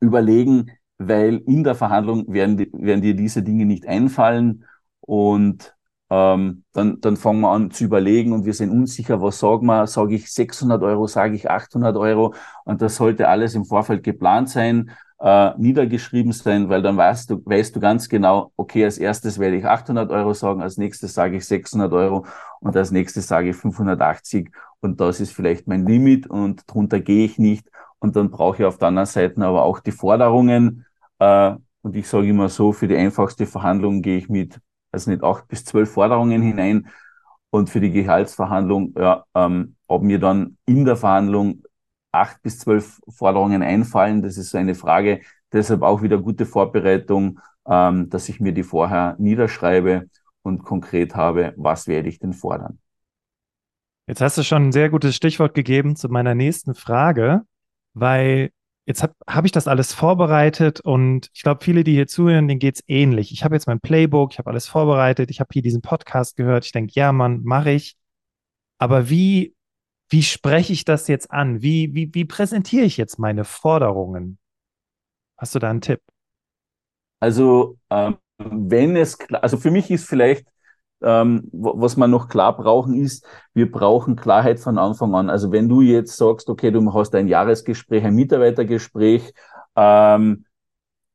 überlegen, weil in der Verhandlung werden, werden dir diese Dinge nicht einfallen. Und ähm, dann, dann fangen wir an zu überlegen und wir sind unsicher, was sagen wir, sage ich 600 Euro, sage ich 800 Euro. Und das sollte alles im Vorfeld geplant sein äh, niedergeschrieben sein, weil dann weißt du, weißt du ganz genau, okay, als erstes werde ich 800 Euro sagen, als nächstes sage ich 600 Euro und als nächstes sage ich 580 und das ist vielleicht mein Limit und drunter gehe ich nicht und dann brauche ich auf der anderen Seite aber auch die Forderungen äh, und ich sage immer so, für die einfachste Verhandlung gehe ich mit, also nicht acht bis zwölf Forderungen hinein und für die Gehaltsverhandlung, ja, ähm, ob mir dann in der Verhandlung acht bis zwölf Forderungen einfallen. Das ist so eine Frage. Deshalb auch wieder gute Vorbereitung, ähm, dass ich mir die vorher niederschreibe und konkret habe, was werde ich denn fordern. Jetzt hast du schon ein sehr gutes Stichwort gegeben zu meiner nächsten Frage, weil jetzt habe hab ich das alles vorbereitet und ich glaube, viele, die hier zuhören, denen geht es ähnlich. Ich habe jetzt mein Playbook, ich habe alles vorbereitet, ich habe hier diesen Podcast gehört, ich denke, ja, Mann, mache ich. Aber wie wie spreche ich das jetzt an? Wie, wie, wie präsentiere ich jetzt meine Forderungen? Hast du da einen Tipp? Also, ähm, wenn es, also für mich ist vielleicht ähm, was wir noch klar brauchen, ist, wir brauchen Klarheit von Anfang an. Also wenn du jetzt sagst, okay, du hast ein Jahresgespräch, ein Mitarbeitergespräch, ähm,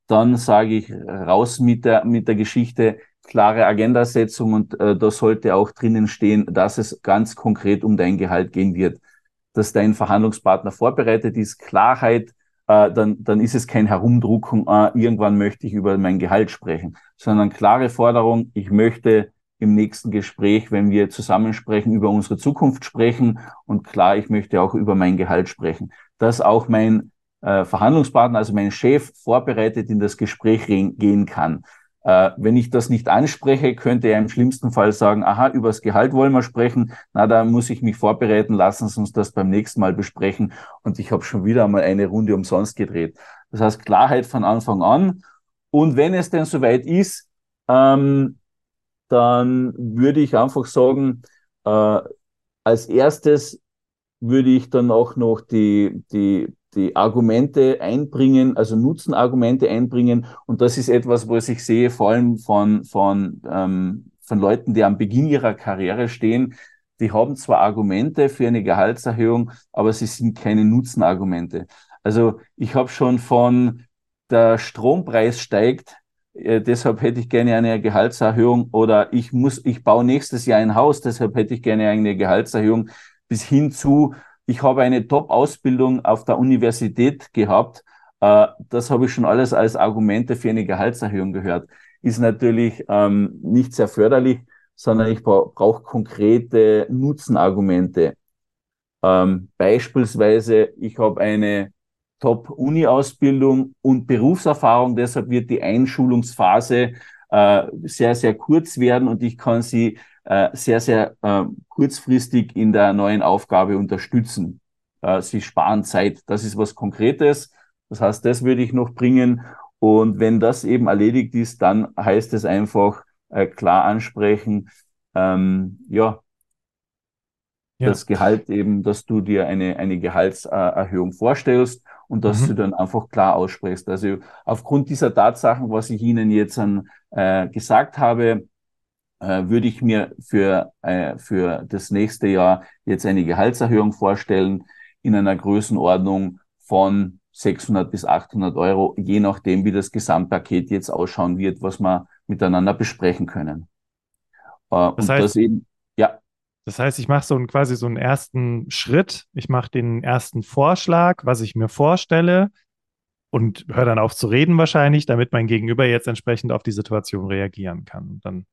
dann sage ich raus mit der, mit der Geschichte, klare Agendasetzung und äh, da sollte auch drinnen stehen, dass es ganz konkret um dein Gehalt gehen wird. Dass dein Verhandlungspartner vorbereitet ist, Klarheit, äh, dann, dann ist es kein Herumdrucken, äh, irgendwann möchte ich über mein Gehalt sprechen, sondern klare Forderung, ich möchte im nächsten Gespräch, wenn wir zusammensprechen, über unsere Zukunft sprechen und klar, ich möchte auch über mein Gehalt sprechen. Dass auch mein äh, Verhandlungspartner, also mein Chef, vorbereitet in das Gespräch gehen kann. Äh, wenn ich das nicht anspreche, könnte er im schlimmsten Fall sagen, aha, über das Gehalt wollen wir sprechen. Na, da muss ich mich vorbereiten, lassen uns das beim nächsten Mal besprechen. Und ich habe schon wieder mal eine Runde umsonst gedreht. Das heißt, Klarheit von Anfang an. Und wenn es denn soweit ist, ähm, dann würde ich einfach sagen, äh, als erstes würde ich dann auch noch die, die die Argumente einbringen, also Nutzenargumente einbringen. Und das ist etwas, was ich sehe, vor allem von, von, ähm, von Leuten, die am Beginn ihrer Karriere stehen. Die haben zwar Argumente für eine Gehaltserhöhung, aber sie sind keine Nutzenargumente. Also ich habe schon von der Strompreis steigt, äh, deshalb hätte ich gerne eine Gehaltserhöhung oder ich muss, ich baue nächstes Jahr ein Haus, deshalb hätte ich gerne eine Gehaltserhöhung bis hin zu, ich habe eine Top-Ausbildung auf der Universität gehabt. Äh, das habe ich schon alles als Argumente für eine Gehaltserhöhung gehört. Ist natürlich ähm, nicht sehr förderlich, sondern ich bra brauche konkrete Nutzenargumente. Ähm, beispielsweise, ich habe eine Top-Uni-Ausbildung und Berufserfahrung, deshalb wird die Einschulungsphase äh, sehr, sehr kurz werden und ich kann sie äh, sehr, sehr äh, kurzfristig in der neuen Aufgabe unterstützen. Äh, sie sparen Zeit. Das ist was Konkretes. Das heißt, das würde ich noch bringen. Und wenn das eben erledigt ist, dann heißt es einfach äh, klar ansprechen, ähm, ja, ja, das Gehalt eben, dass du dir eine, eine Gehaltserhöhung vorstellst und dass mhm. du dann einfach klar aussprichst. Also aufgrund dieser Tatsachen, was ich Ihnen jetzt an, äh, gesagt habe, äh, würde ich mir für, äh, für das nächste Jahr jetzt eine Gehaltserhöhung vorstellen in einer Größenordnung von 600 bis 800 Euro, je nachdem, wie das Gesamtpaket jetzt ausschauen wird, was wir miteinander besprechen können. Äh, das heißt, das eben. Das heißt, ich mache so einen, quasi so einen ersten Schritt. Ich mache den ersten Vorschlag, was ich mir vorstelle und höre dann auf zu reden wahrscheinlich, damit mein Gegenüber jetzt entsprechend auf die Situation reagieren kann. Dann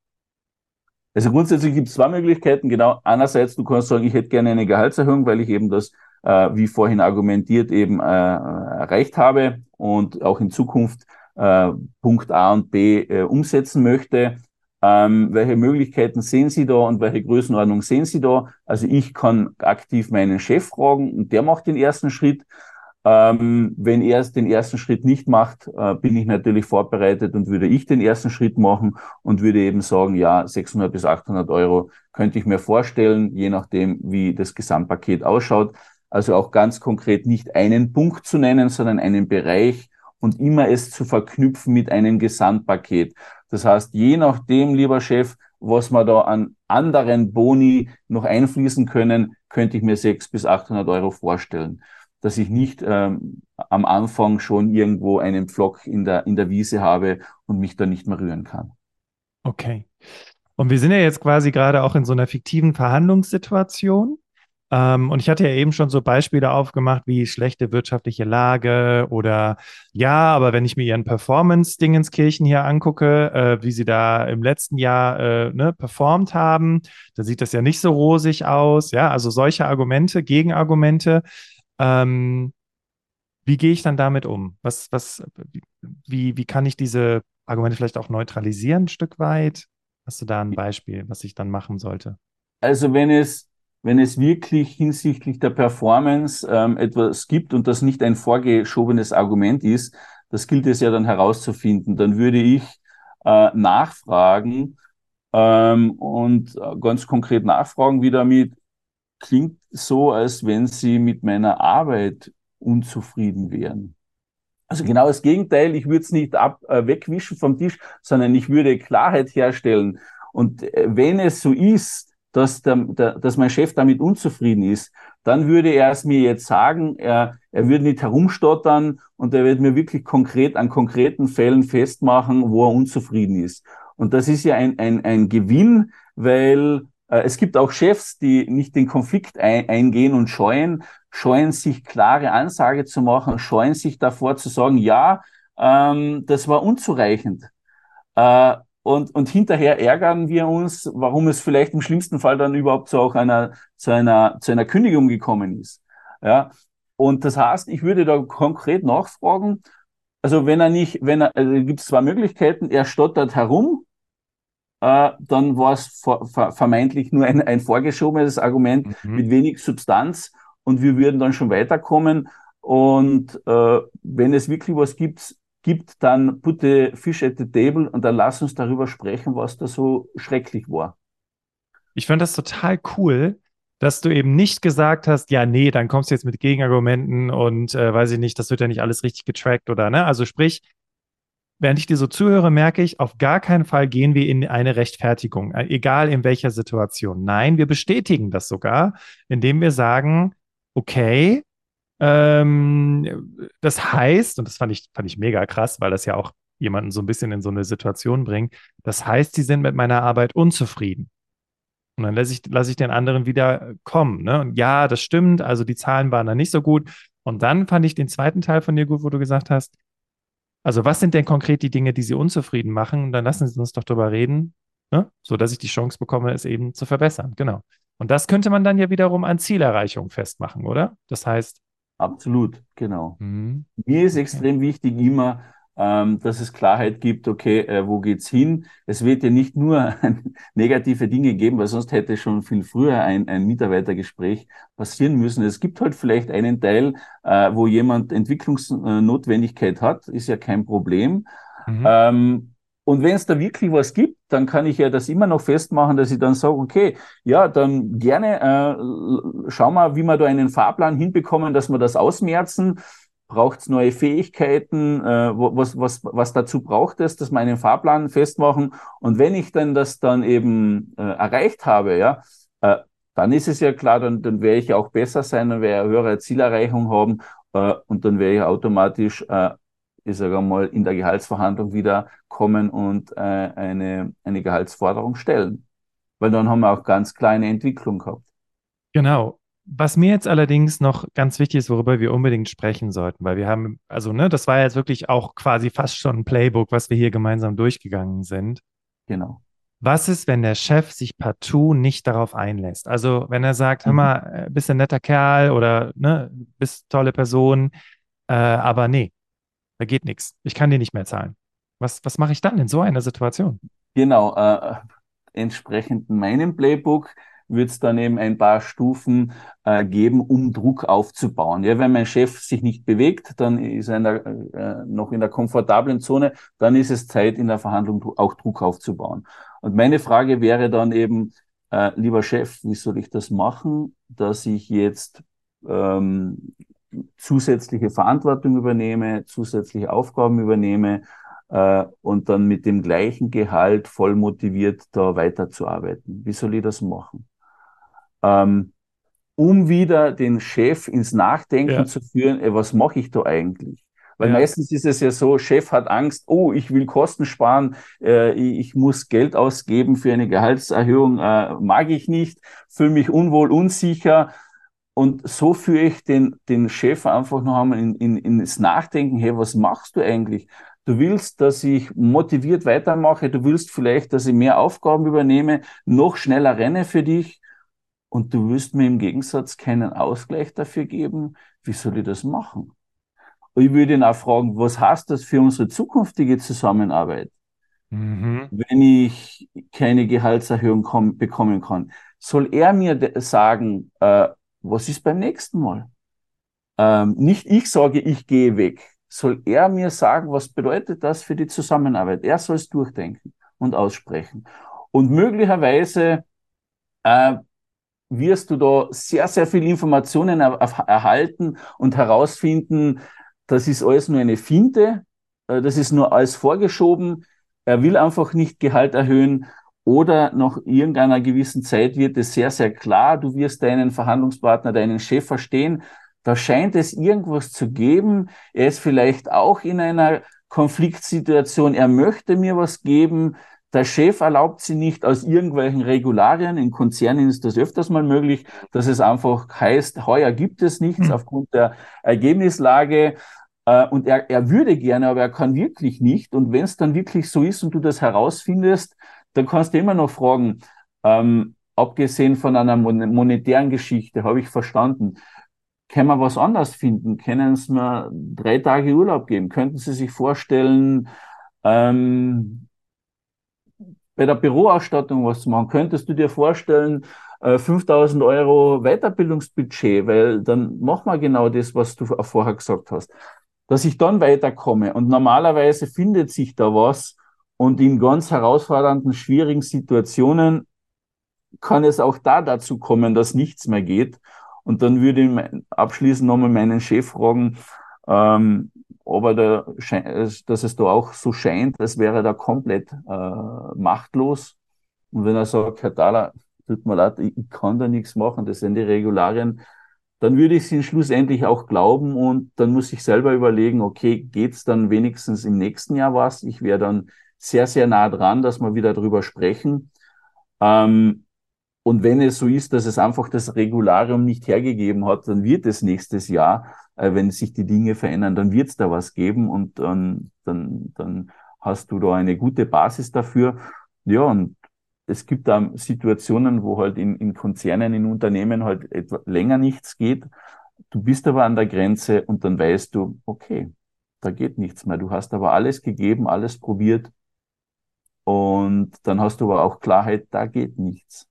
also grundsätzlich gibt es zwei Möglichkeiten. Genau, einerseits, du kannst sagen, ich hätte gerne eine Gehaltserhöhung, weil ich eben das, äh, wie vorhin argumentiert, eben äh, erreicht habe und auch in Zukunft äh, Punkt A und B äh, umsetzen möchte. Ähm, welche Möglichkeiten sehen Sie da und welche Größenordnung sehen Sie da? Also ich kann aktiv meinen Chef fragen und der macht den ersten Schritt. Ähm, wenn er den ersten Schritt nicht macht, äh, bin ich natürlich vorbereitet und würde ich den ersten Schritt machen und würde eben sagen, ja, 600 bis 800 Euro könnte ich mir vorstellen, je nachdem, wie das Gesamtpaket ausschaut. Also auch ganz konkret nicht einen Punkt zu nennen, sondern einen Bereich und immer es zu verknüpfen mit einem Gesamtpaket. Das heißt, je nachdem, lieber Chef, was wir da an anderen Boni noch einfließen können, könnte ich mir 600 bis 800 Euro vorstellen dass ich nicht ähm, am Anfang schon irgendwo einen Pflock in der, in der Wiese habe und mich da nicht mehr rühren kann. Okay. Und wir sind ja jetzt quasi gerade auch in so einer fiktiven Verhandlungssituation. Ähm, und ich hatte ja eben schon so Beispiele aufgemacht, wie schlechte wirtschaftliche Lage oder ja, aber wenn ich mir ihren Performance-Dingenskirchen hier angucke, äh, wie sie da im letzten Jahr äh, ne, performt haben, da sieht das ja nicht so rosig aus. Ja, also solche Argumente, Gegenargumente. Ähm, wie gehe ich dann damit um? Was, was, wie, wie kann ich diese Argumente vielleicht auch neutralisieren, ein Stück weit? Hast du da ein Beispiel, was ich dann machen sollte? Also wenn es, wenn es wirklich hinsichtlich der Performance ähm, etwas gibt und das nicht ein vorgeschobenes Argument ist, das gilt es ja dann herauszufinden. Dann würde ich äh, nachfragen ähm, und äh, ganz konkret nachfragen, wie damit klingt so, als wenn sie mit meiner Arbeit unzufrieden wären. Also genau das Gegenteil, ich würde es nicht ab, äh, wegwischen vom Tisch, sondern ich würde Klarheit herstellen Und äh, wenn es so ist, dass, der, der, dass mein Chef damit unzufrieden ist, dann würde er es mir jetzt sagen, er, er würde nicht herumstottern und er wird mir wirklich konkret an konkreten Fällen festmachen, wo er unzufrieden ist. Und das ist ja ein, ein, ein Gewinn, weil äh, es gibt auch Chefs, die nicht den Konflikt ein, eingehen und scheuen, scheuen sich klare Ansage zu machen, scheuen sich davor zu sagen, ja, ähm, das war unzureichend. Äh, und, und hinterher ärgern wir uns, warum es vielleicht im schlimmsten Fall dann überhaupt zu auch einer, zu einer, zu einer Kündigung gekommen ist. Ja. Und das heißt, ich würde da konkret nachfragen, also wenn er nicht, wenn er, also gibt es zwei Möglichkeiten, er stottert herum, äh, dann war es ver, ver, vermeintlich nur ein, ein vorgeschobenes Argument mhm. mit wenig Substanz und wir würden dann schon weiterkommen. Und äh, wenn es wirklich was gibt, gibt, dann put the fish at the table und dann lass uns darüber sprechen, was da so schrecklich war. Ich fand das total cool, dass du eben nicht gesagt hast, ja, nee, dann kommst du jetzt mit Gegenargumenten und äh, weiß ich nicht, das wird ja nicht alles richtig getrackt oder ne? Also sprich, während ich dir so zuhöre, merke ich, auf gar keinen Fall gehen wir in eine Rechtfertigung, äh, egal in welcher Situation. Nein, wir bestätigen das sogar, indem wir sagen, okay, ähm, das heißt, und das fand ich, fand ich mega krass, weil das ja auch jemanden so ein bisschen in so eine Situation bringt, das heißt, sie sind mit meiner Arbeit unzufrieden. Und dann lasse ich, lasse ich den anderen wieder kommen. Ne? Und ja, das stimmt, also die Zahlen waren da nicht so gut. Und dann fand ich den zweiten Teil von dir gut, wo du gesagt hast, also was sind denn konkret die Dinge, die sie unzufrieden machen? Und dann lassen Sie uns doch darüber reden, ne? so ich die Chance bekomme, es eben zu verbessern. Genau. Und das könnte man dann ja wiederum an Zielerreichung festmachen, oder? Das heißt, Absolut, genau. Mhm. Mir ist extrem wichtig immer, ähm, dass es Klarheit gibt, okay, äh, wo geht's hin? Es wird ja nicht nur negative Dinge geben, weil sonst hätte schon viel früher ein, ein Mitarbeitergespräch passieren müssen. Es gibt halt vielleicht einen Teil, äh, wo jemand Entwicklungsnotwendigkeit hat, ist ja kein Problem. Mhm. Ähm, und wenn es da wirklich was gibt, dann kann ich ja das immer noch festmachen, dass ich dann sage, okay, ja, dann gerne äh, schau mal, wie wir da einen Fahrplan hinbekommen, dass wir das ausmerzen. Braucht es neue Fähigkeiten? Äh, was, was, was dazu braucht es, dass wir einen Fahrplan festmachen? Und wenn ich dann das dann eben äh, erreicht habe, ja, äh, dann ist es ja klar, dann, dann werde ich auch besser sein, dann werde ich eine höhere Zielerreichung haben äh, und dann werde ich automatisch äh, ich sage mal, in der Gehaltsverhandlung wieder kommen und äh, eine, eine Gehaltsforderung stellen. Weil dann haben wir auch ganz kleine Entwicklung gehabt. Genau. Was mir jetzt allerdings noch ganz wichtig ist, worüber wir unbedingt sprechen sollten, weil wir haben, also ne, das war jetzt wirklich auch quasi fast schon ein Playbook, was wir hier gemeinsam durchgegangen sind. Genau. Was ist, wenn der Chef sich partout nicht darauf einlässt? Also wenn er sagt, hör mhm. mal, äh, bist ein netter Kerl oder ne, bist tolle Person, äh, aber nee, da geht nichts. Ich kann dir nicht mehr zahlen. Was, was mache ich dann in so einer Situation? Genau, äh, entsprechend meinem Playbook wird es dann eben ein paar Stufen äh, geben, um Druck aufzubauen. Ja, wenn mein Chef sich nicht bewegt, dann ist er in der, äh, noch in der komfortablen Zone, dann ist es Zeit, in der Verhandlung auch Druck aufzubauen. Und meine Frage wäre dann eben, äh, lieber Chef, wie soll ich das machen, dass ich jetzt ähm, zusätzliche Verantwortung übernehme, zusätzliche Aufgaben übernehme äh, und dann mit dem gleichen Gehalt voll motiviert da weiterzuarbeiten. Wie soll ich das machen? Ähm, um wieder den Chef ins Nachdenken ja. zu führen, ey, was mache ich da eigentlich? Weil ja. meistens ist es ja so, Chef hat Angst, oh, ich will Kosten sparen, äh, ich muss Geld ausgeben für eine Gehaltserhöhung, äh, mag ich nicht, fühle mich unwohl, unsicher, und so führe ich den, den Chef einfach noch einmal in, in, ins Nachdenken, hey, was machst du eigentlich? Du willst, dass ich motiviert weitermache, du willst vielleicht, dass ich mehr Aufgaben übernehme, noch schneller renne für dich und du willst mir im Gegensatz keinen Ausgleich dafür geben. Wie soll ich das machen? Und ich würde ihn auch fragen, was heißt das für unsere zukünftige Zusammenarbeit? Mhm. Wenn ich keine Gehaltserhöhung bekommen kann, soll er mir sagen, äh, was ist beim nächsten Mal? Ähm, nicht ich sage, ich gehe weg. Soll er mir sagen, was bedeutet das für die Zusammenarbeit? Er soll es durchdenken und aussprechen. Und möglicherweise äh, wirst du da sehr, sehr viele Informationen er erhalten und herausfinden, das ist alles nur eine Finte, äh, das ist nur alles vorgeschoben. Er will einfach nicht Gehalt erhöhen oder nach irgendeiner gewissen Zeit wird es sehr, sehr klar, du wirst deinen Verhandlungspartner, deinen Chef verstehen. Da scheint es irgendwas zu geben. Er ist vielleicht auch in einer Konfliktsituation. Er möchte mir was geben. Der Chef erlaubt sie nicht aus irgendwelchen Regularien. In Konzernen ist das öfters mal möglich, dass es einfach heißt, heuer gibt es nichts mhm. aufgrund der Ergebnislage. Äh, und er, er würde gerne, aber er kann wirklich nicht. Und wenn es dann wirklich so ist und du das herausfindest, dann kannst du immer noch fragen, ähm, abgesehen von einer monetären Geschichte, habe ich verstanden, können wir was anderes finden? Können Sie mir drei Tage Urlaub geben? Könnten Sie sich vorstellen, ähm, bei der Büroausstattung was zu machen? Könntest du dir vorstellen, 5000 äh, Euro Weiterbildungsbudget, weil dann machen wir genau das, was du vorher gesagt hast, dass ich dann weiterkomme. Und normalerweise findet sich da was, und in ganz herausfordernden, schwierigen Situationen kann es auch da dazu kommen, dass nichts mehr geht. Und dann würde ich abschließend nochmal meinen Chef fragen, ähm, ob er da, dass es da auch so scheint, als wäre er da komplett äh, machtlos. Und wenn er sagt, Herr Thaler, tut mir leid, ich, kann da nichts machen, das sind die Regularien, dann würde ich es ihn schlussendlich auch glauben und dann muss ich selber überlegen, okay, geht's dann wenigstens im nächsten Jahr was? Ich wäre dann sehr, sehr nah dran, dass wir wieder drüber sprechen. Ähm, und wenn es so ist, dass es einfach das Regularium nicht hergegeben hat, dann wird es nächstes Jahr, äh, wenn sich die Dinge verändern, dann wird es da was geben und dann, dann, dann hast du da eine gute Basis dafür. Ja, und es gibt da Situationen, wo halt in, in Konzernen, in Unternehmen halt etwa länger nichts geht. Du bist aber an der Grenze und dann weißt du, okay, da geht nichts mehr. Du hast aber alles gegeben, alles probiert und dann hast du aber auch Klarheit, da geht nichts.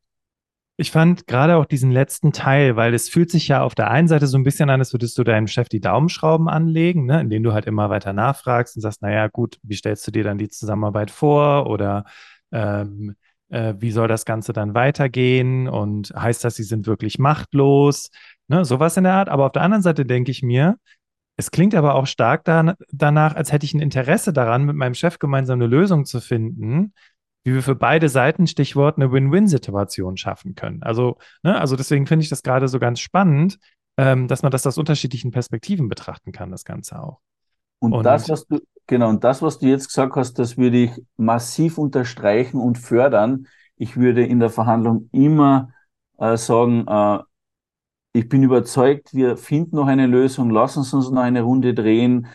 Ich fand gerade auch diesen letzten Teil, weil es fühlt sich ja auf der einen Seite so ein bisschen an, als würdest du deinem Chef die Daumenschrauben anlegen, ne, indem du halt immer weiter nachfragst und sagst, naja, gut, wie stellst du dir dann die Zusammenarbeit vor oder ähm, äh, wie soll das Ganze dann weitergehen und heißt das, sie sind wirklich machtlos, ne, sowas in der Art. Aber auf der anderen Seite denke ich mir, es klingt aber auch stark da, danach, als hätte ich ein Interesse daran, mit meinem Chef gemeinsam eine Lösung zu finden, wie wir für beide Seiten, Stichwort, eine Win-Win-Situation schaffen können. Also, ne, also deswegen finde ich das gerade so ganz spannend, ähm, dass man das aus unterschiedlichen Perspektiven betrachten kann, das Ganze auch. Und, und das, was du, genau, und das, was du jetzt gesagt hast, das würde ich massiv unterstreichen und fördern. Ich würde in der Verhandlung immer äh, sagen, äh, ich bin überzeugt, wir finden noch eine Lösung, lassen Sie uns noch eine Runde drehen,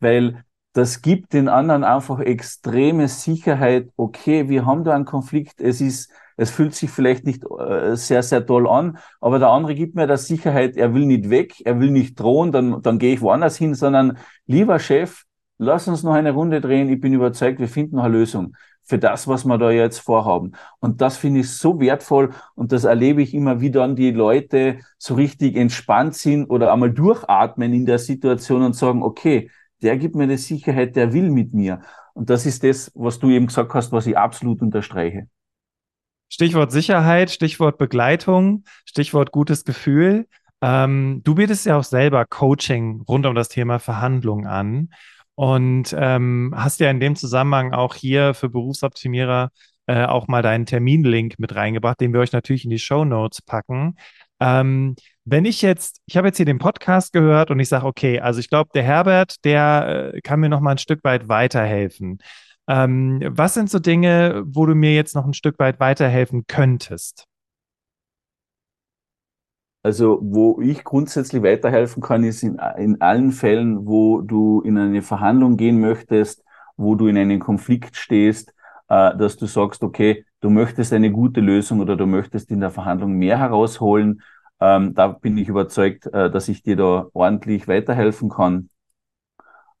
weil das gibt den anderen einfach extreme Sicherheit. Okay, wir haben da einen Konflikt. Es ist, es fühlt sich vielleicht nicht äh, sehr, sehr toll an, aber der andere gibt mir das Sicherheit, er will nicht weg, er will nicht drohen, dann, dann gehe ich woanders hin, sondern lieber Chef, lass uns noch eine Runde drehen. Ich bin überzeugt, wir finden noch eine Lösung für das, was wir da jetzt vorhaben. Und das finde ich so wertvoll und das erlebe ich immer, wie dann die Leute so richtig entspannt sind oder einmal durchatmen in der Situation und sagen, okay, der gibt mir die Sicherheit, der will mit mir. Und das ist das, was du eben gesagt hast, was ich absolut unterstreiche. Stichwort Sicherheit, Stichwort Begleitung, Stichwort gutes Gefühl. Ähm, du bietest ja auch selber Coaching rund um das Thema Verhandlungen an. Und ähm, hast ja in dem Zusammenhang auch hier für Berufsoptimierer äh, auch mal deinen Terminlink mit reingebracht, den wir euch natürlich in die Show Notes packen. Ähm, wenn ich jetzt, ich habe jetzt hier den Podcast gehört und ich sage, okay, also ich glaube, der Herbert, der äh, kann mir noch mal ein Stück weit weiterhelfen. Ähm, was sind so Dinge, wo du mir jetzt noch ein Stück weit weiterhelfen könntest? Also, wo ich grundsätzlich weiterhelfen kann, ist in, in allen Fällen, wo du in eine Verhandlung gehen möchtest, wo du in einen Konflikt stehst, äh, dass du sagst, okay, du möchtest eine gute Lösung oder du möchtest in der Verhandlung mehr herausholen. Ähm, da bin ich überzeugt, äh, dass ich dir da ordentlich weiterhelfen kann.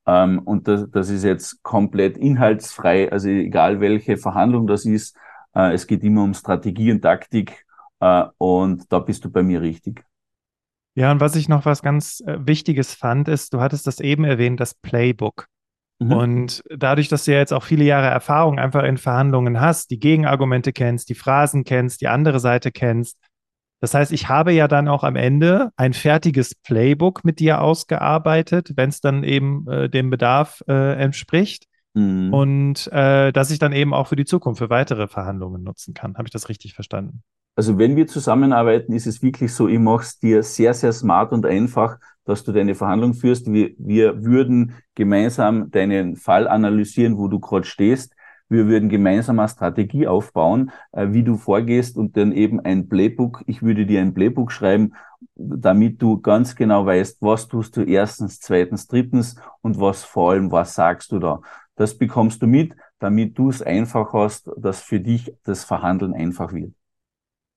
Ähm, und das, das ist jetzt komplett inhaltsfrei, also egal welche Verhandlung das ist, äh, es geht immer um Strategie und Taktik und da bist du bei mir richtig. Ja, und was ich noch was ganz äh, Wichtiges fand, ist, du hattest das eben erwähnt, das Playbook. Mhm. Und dadurch, dass du ja jetzt auch viele Jahre Erfahrung einfach in Verhandlungen hast, die Gegenargumente kennst, die Phrasen kennst, die andere Seite kennst, das heißt, ich habe ja dann auch am Ende ein fertiges Playbook mit dir ausgearbeitet, wenn es dann eben äh, dem Bedarf äh, entspricht. Mhm. Und äh, dass ich dann eben auch für die Zukunft, für weitere Verhandlungen nutzen kann. Habe ich das richtig verstanden? Also wenn wir zusammenarbeiten, ist es wirklich so, ich mache es dir sehr, sehr smart und einfach, dass du deine Verhandlung führst. Wir, wir würden gemeinsam deinen Fall analysieren, wo du gerade stehst. Wir würden gemeinsam eine Strategie aufbauen, äh, wie du vorgehst und dann eben ein Playbook. Ich würde dir ein Playbook schreiben, damit du ganz genau weißt, was tust du erstens, zweitens, drittens und was vor allem, was sagst du da. Das bekommst du mit, damit du es einfach hast, dass für dich das Verhandeln einfach wird.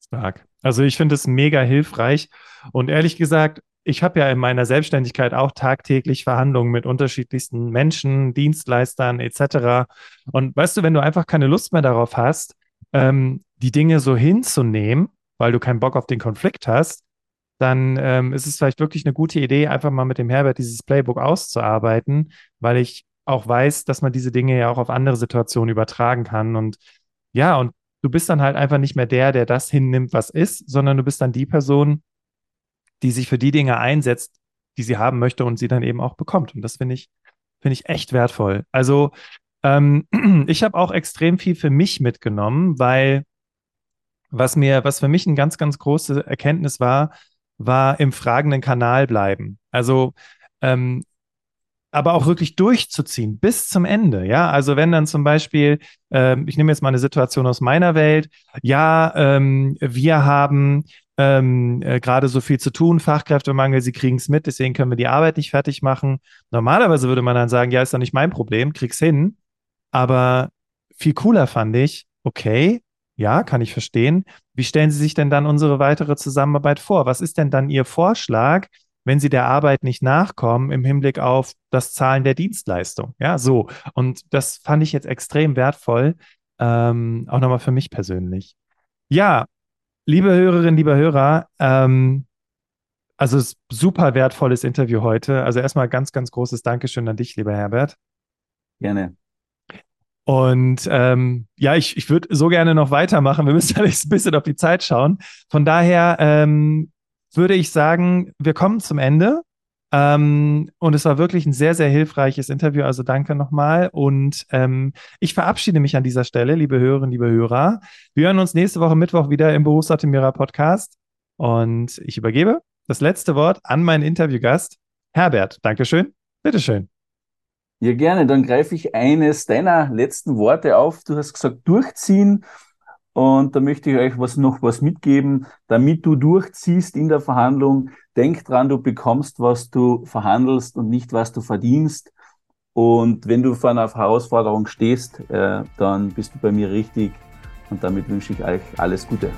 Stark. Also ich finde es mega hilfreich. Und ehrlich gesagt, ich habe ja in meiner Selbstständigkeit auch tagtäglich Verhandlungen mit unterschiedlichsten Menschen, Dienstleistern etc. Und weißt du, wenn du einfach keine Lust mehr darauf hast, ähm, die Dinge so hinzunehmen, weil du keinen Bock auf den Konflikt hast, dann ähm, ist es vielleicht wirklich eine gute Idee, einfach mal mit dem Herbert dieses Playbook auszuarbeiten, weil ich auch weiß, dass man diese Dinge ja auch auf andere Situationen übertragen kann. Und ja, und du bist dann halt einfach nicht mehr der, der das hinnimmt, was ist, sondern du bist dann die Person, die sich für die Dinge einsetzt, die sie haben möchte und sie dann eben auch bekommt. Und das finde ich, finde ich echt wertvoll. Also ähm, ich habe auch extrem viel für mich mitgenommen, weil was mir, was für mich eine ganz, ganz große Erkenntnis war, war im fragenden Kanal bleiben. Also ähm, aber auch wirklich durchzuziehen bis zum Ende. Ja, also wenn dann zum Beispiel, ähm, ich nehme jetzt mal eine Situation aus meiner Welt, ja, ähm, wir haben ähm, äh, gerade so viel zu tun, Fachkräftemangel, sie kriegen es mit, deswegen können wir die Arbeit nicht fertig machen. Normalerweise würde man dann sagen, ja, ist doch nicht mein Problem, krieg's hin. Aber viel cooler fand ich, okay, ja, kann ich verstehen. Wie stellen Sie sich denn dann unsere weitere Zusammenarbeit vor? Was ist denn dann Ihr Vorschlag, wenn sie der Arbeit nicht nachkommen im Hinblick auf das Zahlen der Dienstleistung. Ja, so. Und das fand ich jetzt extrem wertvoll, ähm, auch nochmal für mich persönlich. Ja, liebe Hörerinnen, liebe Hörer, ähm, also super wertvolles Interview heute. Also erstmal ganz, ganz großes Dankeschön an dich, lieber Herbert. Gerne. Und ähm, ja, ich, ich würde so gerne noch weitermachen. Wir müssen ein bisschen auf die Zeit schauen. Von daher ähm, würde ich sagen, wir kommen zum Ende. Ähm, und es war wirklich ein sehr, sehr hilfreiches Interview. Also danke nochmal. Und ähm, ich verabschiede mich an dieser Stelle, liebe Hörerinnen, liebe Hörer. Wir hören uns nächste Woche Mittwoch wieder im Berufsoptimierer Podcast. Und ich übergebe das letzte Wort an meinen Interviewgast, Herbert. Dankeschön. Bitteschön. Ja, gerne. Dann greife ich eines deiner letzten Worte auf. Du hast gesagt, durchziehen. Und da möchte ich euch was noch was mitgeben, damit du durchziehst in der Verhandlung. Denk dran, du bekommst, was du verhandelst und nicht, was du verdienst. Und wenn du vor einer Herausforderung stehst, äh, dann bist du bei mir richtig. Und damit wünsche ich euch alles Gute.